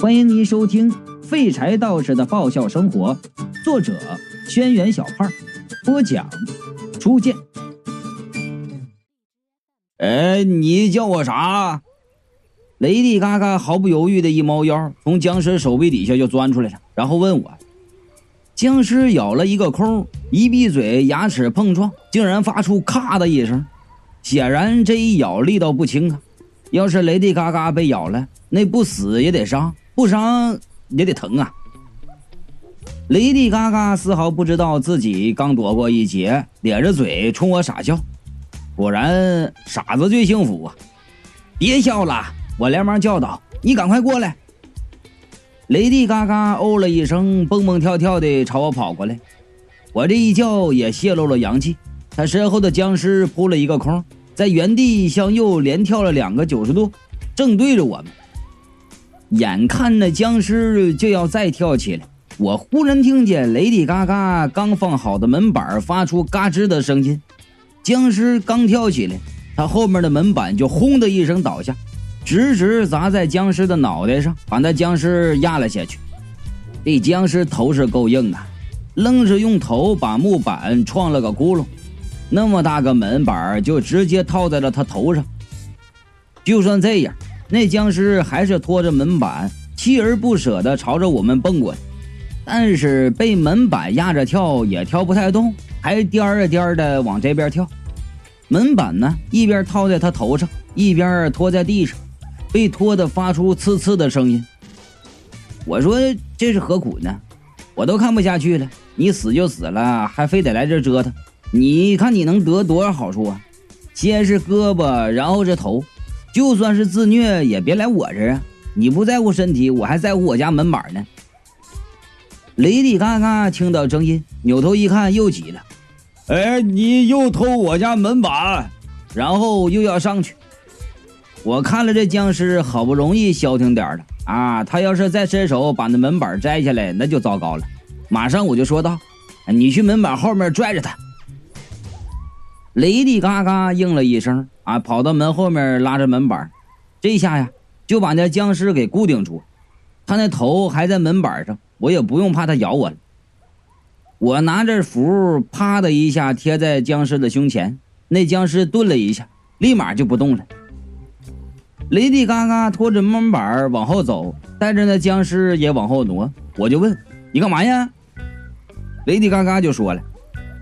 欢迎您收听《废柴道士的爆笑生活》，作者：轩辕小胖，播讲：初见。哎，你叫我啥？雷迪嘎嘎毫不犹豫的一猫腰，从僵尸手臂底下就钻出来了，然后问我：“僵尸咬了一个空，一闭嘴，牙齿碰撞，竟然发出咔的一声。显然这一咬力道不轻啊！要是雷迪嘎嘎被咬了，那不死也得伤。”不伤也得疼啊！雷迪嘎嘎丝毫不知道自己刚躲过一劫，咧着嘴冲我傻笑。果然，傻子最幸福啊！别笑了，我连忙叫道：“你赶快过来！”雷迪嘎嘎哦了一声，蹦蹦跳跳的朝我跑过来。我这一叫也泄露了阳气，他身后的僵尸扑了一个空，在原地向右连跳了两个九十度，正对着我们。眼看那僵尸就要再跳起来，我忽然听见雷迪嘎嘎刚放好的门板发出嘎吱的声音。僵尸刚跳起来，他后面的门板就轰的一声倒下，直直砸在僵尸的脑袋上，把那僵尸压了下去。这僵尸头是够硬啊，愣是用头把木板撞了个窟窿，那么大个门板就直接套在了他头上。就算这样。那僵尸还是拖着门板，锲而不舍地朝着我们蹦过来，但是被门板压着跳也跳不太动，还颠儿颠儿的往这边跳。门板呢，一边套在他头上，一边拖在地上，被拖得发出刺刺的声音。我说这是何苦呢？我都看不下去了，你死就死了，还非得来这折腾，你看你能得多少好处啊？先是胳膊，然后是头。就算是自虐，也别来我这儿啊！你不在乎身体，我还在乎我家门板呢。雷迪嘎嘎听到声音，扭头一看，又急了：“哎，你又偷我家门板，然后又要上去！”我看了这僵尸，好不容易消停点了啊！他要是再伸手把那门板摘下来，那就糟糕了。马上我就说道：“你去门板后面拽着他。”雷迪嘎嘎应了一声。啊！跑到门后面拉着门板，这下呀就把那僵尸给固定住。他那头还在门板上，我也不用怕他咬我了。我拿着符，啪的一下贴在僵尸的胸前，那僵尸顿了一下，立马就不动了。雷迪嘎嘎拖着门板往后走，带着那僵尸也往后挪。我就问：“你干嘛呀？”雷迪嘎嘎就说了：“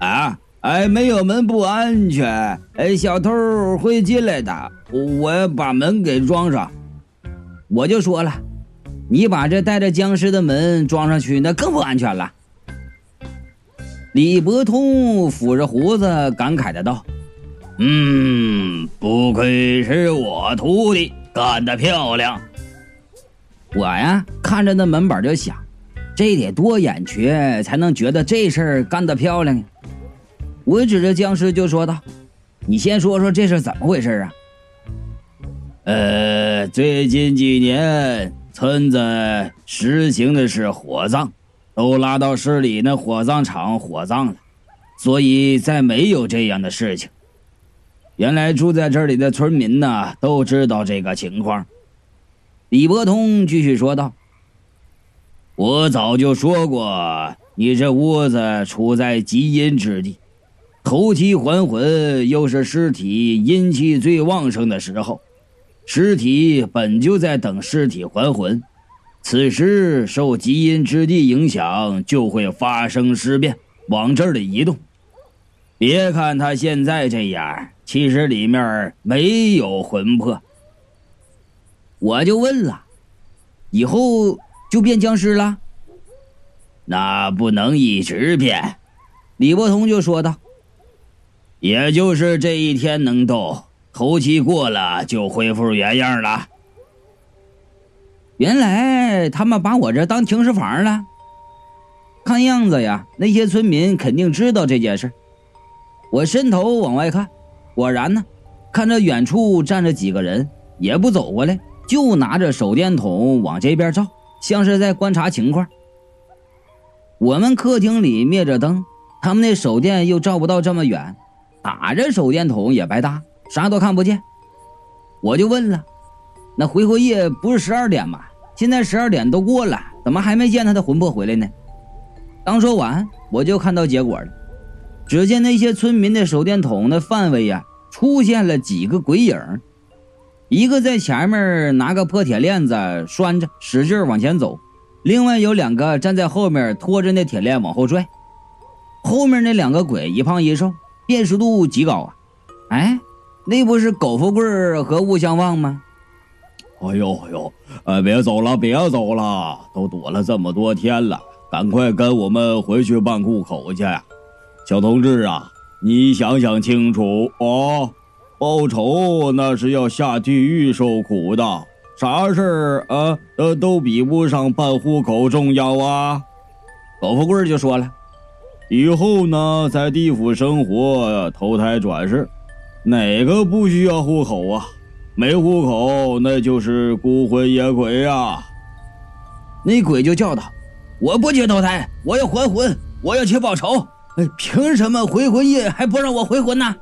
啊。”哎，没有门不安全。哎，小偷会进来的，我要把门给装上。我就说了，你把这带着僵尸的门装上去，那更不安全了。李伯通抚着胡子感慨的道：“嗯，不愧是我徒弟，干得漂亮。”我呀，看着那门板就想，这得多眼瘸才能觉得这事儿干得漂亮呀。我指着僵尸就说道：“你先说说这是怎么回事啊？”呃，最近几年村子实行的是火葬，都拉到市里那火葬场火葬了，所以再没有这样的事情。原来住在这里的村民呢都知道这个情况。李伯通继续说道：“我早就说过，你这屋子处在极阴之地。”头七还魂，又是尸体阴气最旺盛的时候，尸体本就在等尸体还魂，此时受极阴之地影响，就会发生尸变，往这里移动。别看他现在这样，其实里面没有魂魄。我就问了，以后就变僵尸了？那不能一直变。李伯通就说道。也就是这一天能动，头七过了就恢复原样了。原来他们把我这当停尸房了。看样子呀，那些村民肯定知道这件事。我伸头往外看，果然呢，看着远处站着几个人，也不走过来，就拿着手电筒往这边照，像是在观察情况。我们客厅里灭着灯，他们那手电又照不到这么远。打着手电筒也白搭，啥都看不见。我就问了，那回回夜不是十二点吗？现在十二点都过了，怎么还没见他的魂魄回来呢？”刚说完，我就看到结果了。只见那些村民的手电筒的范围呀，出现了几个鬼影一个在前面拿个破铁链子拴着，使劲往前走；另外有两个站在后面拖着那铁链往后拽。后面那两个鬼一胖一瘦，辨识度极高啊！哎，那不是苟富贵和物相忘吗？哎呦哎呦，哎，别走了，别走了，都躲了这么多天了。赶快跟我们回去办户口去，小同志啊！你想想清楚哦，报仇那是要下地狱受苦的，啥事儿啊，呃，都比不上办户口重要啊！苟富贵就说了，以后呢，在地府生活、投胎转世，哪个不需要户口啊？没户口，那就是孤魂野鬼呀！那鬼就叫道。我不去投胎，我要还魂，我要去报仇。哎，凭什么回魂夜还不让我回魂呢？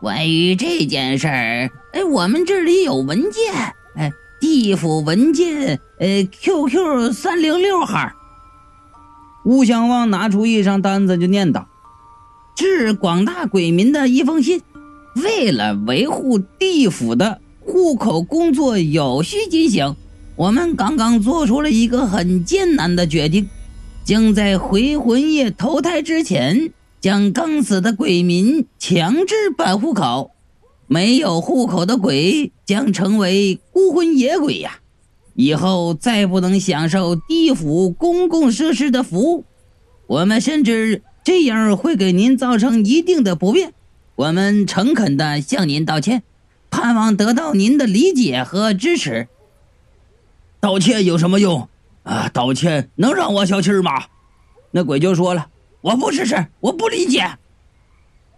关于这件事儿，哎，我们这里有文件，哎，地府文件，呃，QQ 三零六号。吴相望拿出一张单子就念道：“致广大鬼民的一封信，为了维护地府的户口工作有序进行。”我们刚刚做出了一个很艰难的决定，将在回魂夜投胎之前，将刚死的鬼民强制办户口。没有户口的鬼将成为孤魂野鬼呀，以后再不能享受地府公共设施的服务。我们甚至这样会给您造成一定的不便，我们诚恳地向您道歉，盼望得到您的理解和支持。道歉有什么用啊？道歉能让我消气吗？那鬼就说了：“我不支持，我不理解。”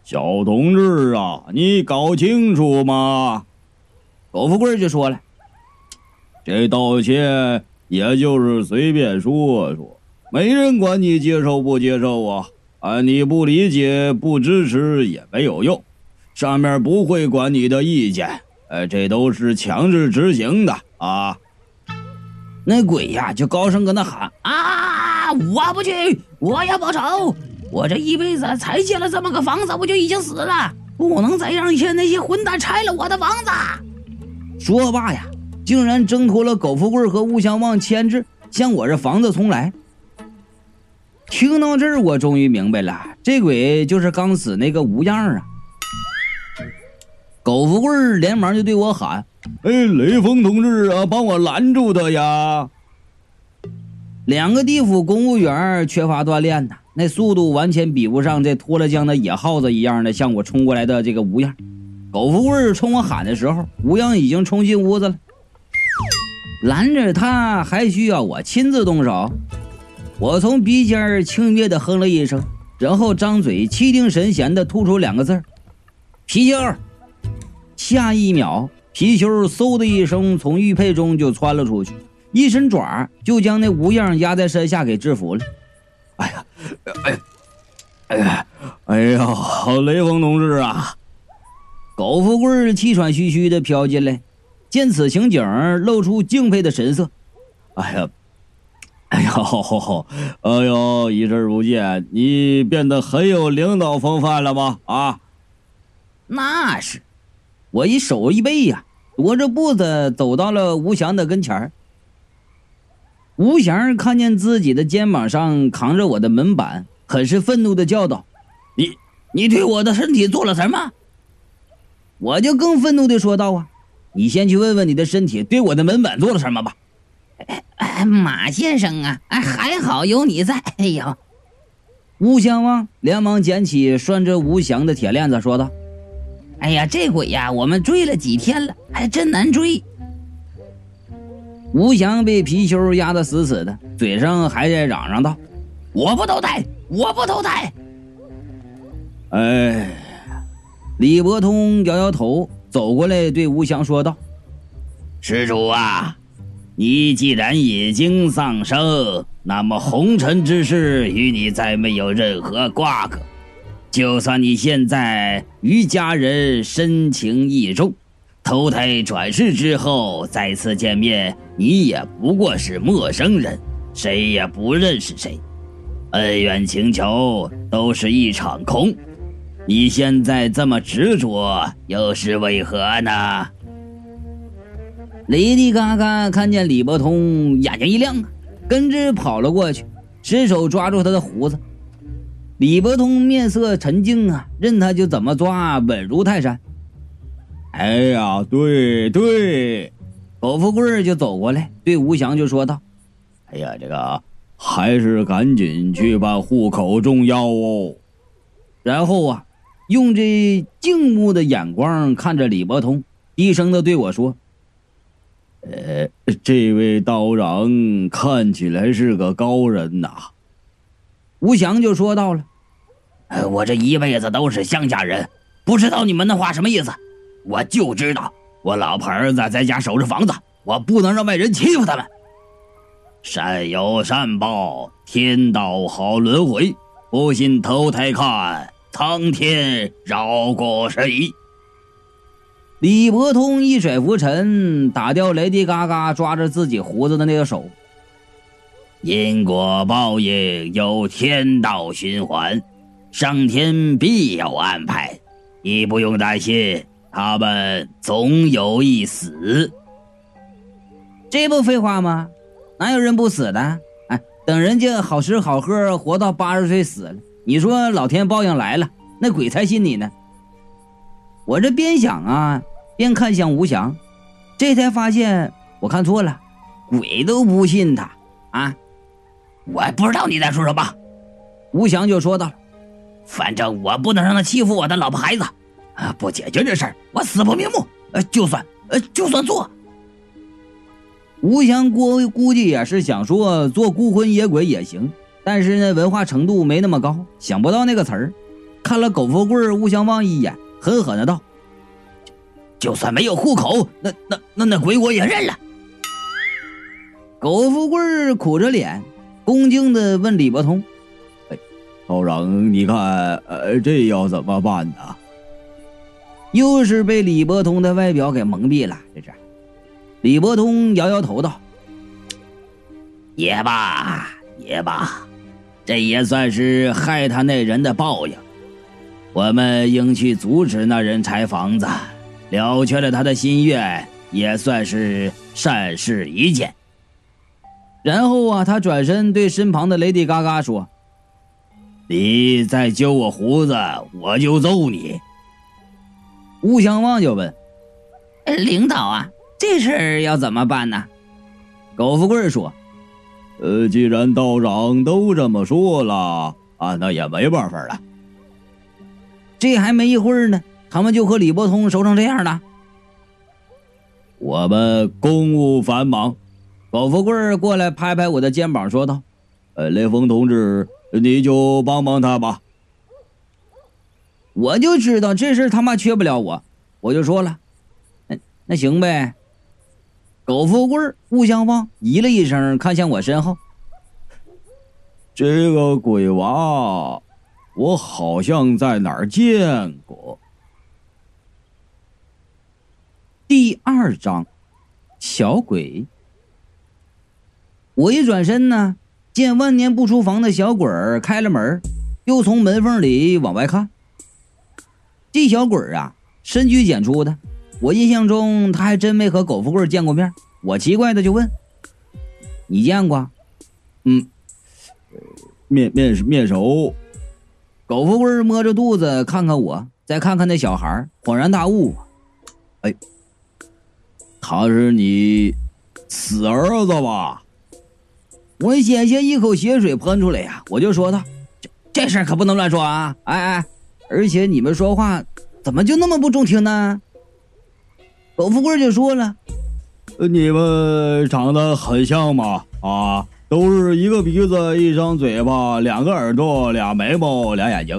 小同志啊，你搞清楚吗？苟富贵就说了：“这道歉也就是随便说说，没人管你接受不接受啊！啊，你不理解、不支持也没有用，上面不会管你的意见。呃，这都是强制执行的啊。”那鬼呀，就高声跟他喊啊！我不去，我要报仇！我这一辈子才建了这么个房子，我就已经死了，不能再让些那些混蛋拆了我的房子。说罢呀，竟然挣脱了苟富贵和吴相望牵制，向我这房子重来。听到这儿，我终于明白了，这鬼就是刚死那个吴样啊！苟富贵连忙就对我喊。哎，雷锋同志啊，帮我拦住他呀！两个地府公务员缺乏锻炼呐，那速度完全比不上这脱了缰的野耗子一样的向我冲过来的这个吴样。苟富贵冲我喊的时候，吴样已经冲进屋子了。拦着他还需要我亲自动手？我从鼻尖儿轻蔑的哼了一声，然后张嘴气定神闲的吐出两个字儿：“貔貅。”下一秒。皮貅嗖的一声从玉佩中就窜了出去，一伸爪就将那吴样压在身下给制服了。哎呀，哎呀，哎呀，哎呀，雷锋同志啊！苟富贵气喘吁吁的飘进来，见此情景，露出敬佩的神色。哎呀，哎呀，哎呦，一阵不见，你变得很有领导风范了吧？啊，那是。我一手一背呀，踱着步子走到了吴翔的跟前儿。吴翔看见自己的肩膀上扛着我的门板，很是愤怒的叫道：“你，你对我的身体做了什么？”我就更愤怒的说道：“啊，你先去问问你的身体对我的门板做了什么吧。”马先生啊，还好有你在。哎呦，吴相望连忙捡起拴着吴翔的铁链子，说道。哎呀，这鬼呀，我们追了几天了，还真难追。吴翔被貔貅压得死死的，嘴上还在嚷嚷道：“我不投胎，我不投胎。”哎，李伯通摇摇头，走过来对吴翔说道：“施主啊，你既然已经丧生，那么红尘之事与你再没有任何瓜葛。”就算你现在与家人深情意重，投胎转世之后再次见面，你也不过是陌生人，谁也不认识谁，恩怨情仇都是一场空。你现在这么执着，又是为何呢？雷迪嘎嘎看见李伯通，眼睛一亮啊，跟着跑了过去，伸手抓住他的胡子。李伯通面色沉静啊，任他就怎么抓，稳如泰山。哎呀，对对，狗富贵就走过来，对吴祥就说道：“哎呀，这个还是赶紧去办户口重要哦。”然后啊。用这敬慕的眼光看着李伯通，低声的对我说：“呃，这位道长看起来是个高人呐。”吴祥就说到了：“呃，我这一辈子都是乡下人，不知道你们那话什么意思。我就知道，我老婆儿子在家守着房子，我不能让外人欺负他们。善有善报，天道好轮回，不信投胎看。”苍天饶过谁？李伯通一甩拂尘，打掉雷迪嘎嘎抓着自己胡子的那个手。因果报应有天道循环，上天必有安排，你不用担心，他们总有一死。这不废话吗？哪有人不死的？哎，等人家好吃好喝，活到八十岁死了。你说老天报应来了，那鬼才信你呢。我这边想啊，边看向吴翔，这才发现我看错了，鬼都不信他啊！我不知道你在说什么。吴翔就说道：“反正我不能让他欺负我的老婆孩子，啊，不解决这事儿，我死不瞑目。呃，就算呃，就算做。”吴翔估估计也是想说做孤魂野鬼也行。但是呢，文化程度没那么高，想不到那个词儿。看了苟富贵、吴相望一眼，狠狠的道：“就算没有户口，那那那那鬼我也认了。”苟富贵苦着脸，恭敬的问李伯通：“哎，道长，你看，呃，这要怎么办呢？”又是被李伯通的外表给蒙蔽了。这是，李伯通摇摇头道：“也罢，也罢。”这也算是害他那人的报应，我们应去阻止那人拆房子，了却了他的心愿，也算是善事一件。然后啊，他转身对身旁的雷迪嘎嘎说：“你再揪我胡子，我就揍你。”吴相望就问：“领导啊，这事儿要怎么办呢？”苟富贵说。呃，既然道长都这么说了啊，那也没办法了。这还没一会儿呢，他们就和李伯通熟成这样了。我们公务繁忙，苟富贵过来拍拍我的肩膀，说道：“呃，雷锋同志，你就帮帮他吧。”我就知道这事他妈缺不了我，我就说了：“那那行呗。”苟富贵、互相望咦了一声，看向我身后。这个鬼娃，我好像在哪儿见过。第二章，小鬼。我一转身呢，见万年不出房的小鬼儿开了门，又从门缝里往外看。这小鬼儿啊，深居简出的。我印象中他还真没和苟富贵见过面，我奇怪的就问：“你见过？”“嗯，面面面熟。”苟富贵摸着肚子看看我，再看看那小孩，恍然大悟：“哎，他是你死儿子吧？”我险些一口血水喷出来呀！我就说他：“这这事可不能乱说啊！哎哎，而且你们说话怎么就那么不中听呢？”苟富贵就说了：“你们长得很像吗？啊，都是一个鼻子，一张嘴巴，两个耳朵，俩眉毛，俩眼睛。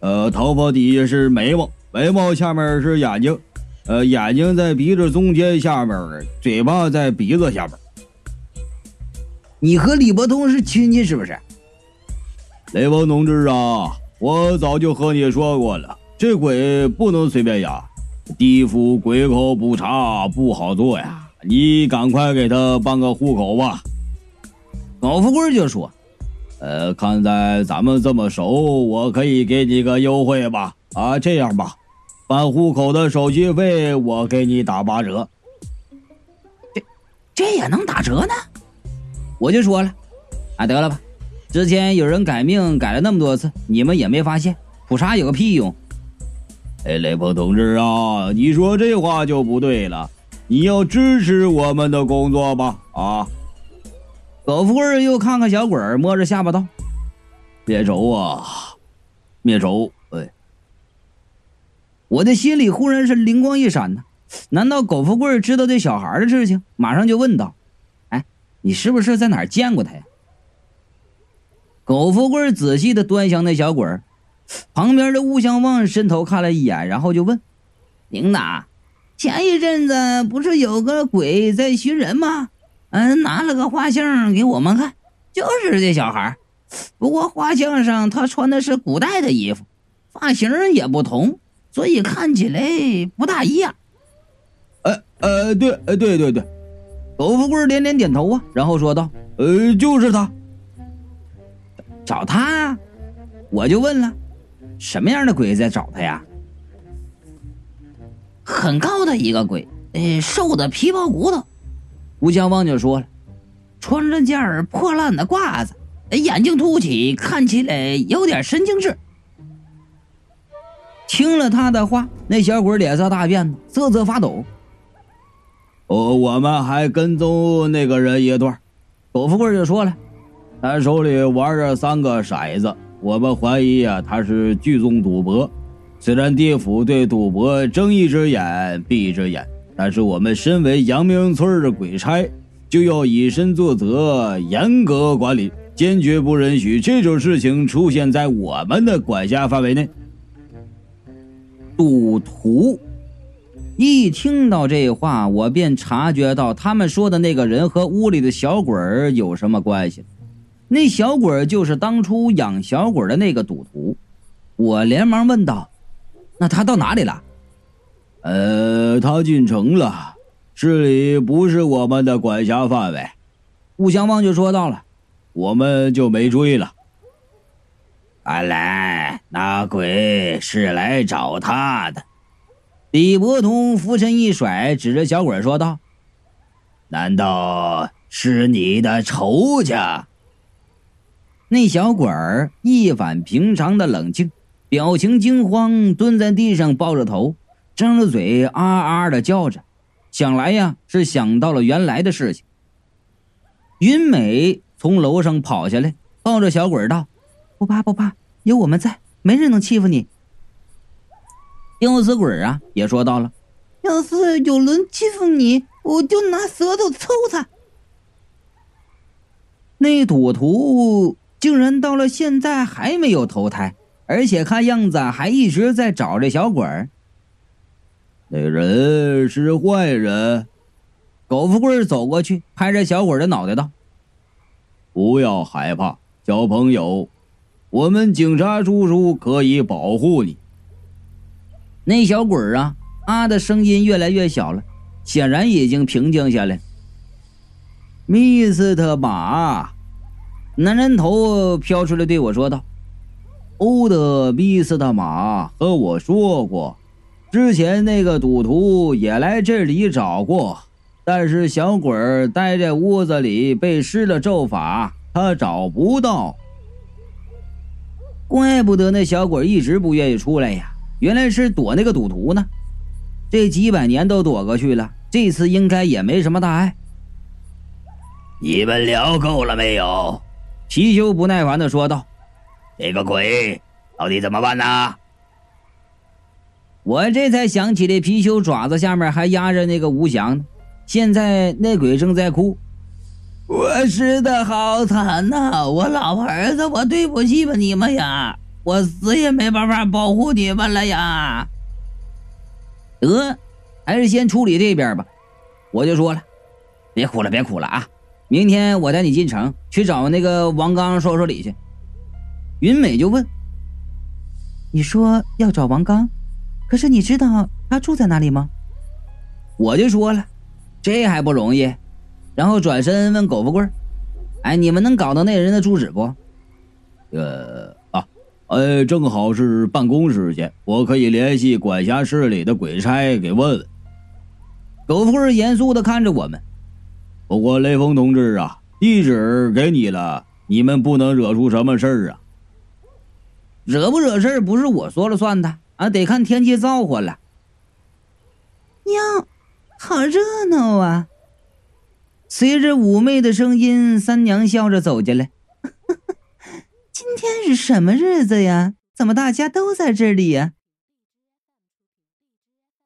呃，头发底下是眉毛，眉毛下面是眼睛，呃，眼睛在鼻子中间下面，嘴巴在鼻子下面。你和李伯通是亲戚是不是？雷锋同志啊，我早就和你说过了，这鬼不能随便压。”地府鬼口不查不好做呀，你赶快给他办个户口吧。老富贵就说：“呃，看在咱们这么熟，我可以给你个优惠吧。啊，这样吧，办户口的手续费我给你打八折。这这也能打折呢？我就说了，啊，得了吧，之前有人改命改了那么多次，你们也没发现，普查有个屁用。”哎，雷锋同志啊，你说这话就不对了。你要支持我们的工作吧？啊！狗富贵又看看小鬼儿，摸着下巴道：“灭仇啊，灭仇！”哎，我的心里忽然是灵光一闪呢。难道狗富贵知道这小孩的事情？马上就问道：“哎，你是不是在哪儿见过他呀？”狗富贵仔细的端详那小鬼儿。旁边的吴相望伸头看了一眼，然后就问：“领导，前一阵子不是有个鬼在寻人吗？嗯，拿了个画像给我们看，就是这小孩。不过画像上他穿的是古代的衣服，发型也不同，所以看起来不大一样。”呃呃，对，呃对对对，苟富贵连连点头啊，然后说道：“呃，就是他，找他。”我就问了。什么样的鬼在找他呀？很高的一个鬼，呃，瘦的皮包骨头。吴江旺就说了，穿着件破烂的褂子，眼睛凸起，看起来有点神经质。听了他的话，那小鬼脸色大变，瑟瑟发抖。哦，我们还跟踪那个人一段，狗富贵就说了，他手里玩着三个骰子。我们怀疑啊，他是聚众赌博。虽然地府对赌博睁一只眼闭一只眼，但是我们身为阳明村的鬼差，就要以身作则，严格管理，坚决不允许这种事情出现在我们的管辖范围内。赌徒一听到这话，我便察觉到他们说的那个人和屋里的小鬼儿有什么关系。那小鬼就是当初养小鬼的那个赌徒，我连忙问道：“那他到哪里了？”“呃，他进城了，市里不是我们的管辖范围。”吴相望就说到了，“我们就没追了。”“看来那鬼是来找他的。”李伯通俯身一甩，指着小鬼说道：“难道是你的仇家？”那小鬼儿一反平常的冷静，表情惊慌，蹲在地上抱着头，张着嘴啊啊的叫着。想来呀，是想到了原来的事情。云美从楼上跑下来，抱着小鬼儿道：“不怕不怕，有我们在，没人能欺负你。”吊死鬼啊，也说到了：“要是有人欺负你，我就拿舌头抽他。”那赌徒。竟然到了现在还没有投胎，而且看样子还一直在找这小鬼儿。那人是坏人。苟富贵走过去，拍着小鬼的脑袋道：“不要害怕，小朋友，我们警察叔叔可以保护你。”那小鬼儿啊啊的声音越来越小了，显然已经平静下来。密斯特马。男人头飘出来，对我说道：“欧德比斯的马和我说过，之前那个赌徒也来这里找过，但是小鬼儿待在屋子里被施了咒法，他找不到。怪不得那小鬼一直不愿意出来呀，原来是躲那个赌徒呢。这几百年都躲过去了，这次应该也没什么大碍。你们聊够了没有？”貔貅不耐烦的说道：“这个鬼到底怎么办呢？”我这才想起来，貔貅爪子下面还压着那个吴翔呢。现在那鬼正在哭：“我死的好惨呐！我老婆儿子，我对不起吧你们呀！我死也没办法保护你们了呀！”得，还是先处理这边吧。我就说了：“别哭了，别哭了啊！”明天我带你进城去找那个王刚说说理去。云美就问：“你说要找王刚？”可是你知道他住在哪里吗？我就说了，这还不容易。然后转身问狗富贵：“哎，你们能搞到那人的住址不？”呃啊，哎，正好是办公时间，我可以联系管辖市里的鬼差给问问。狗富贵严肃的看着我们。不过雷锋同志啊，地址给你了，你们不能惹出什么事儿啊。惹不惹事儿不是我说了算的啊，得看天气造化了。娘，好热闹啊！随着妩媚的声音，三娘笑着走进来。今天是什么日子呀？怎么大家都在这里呀？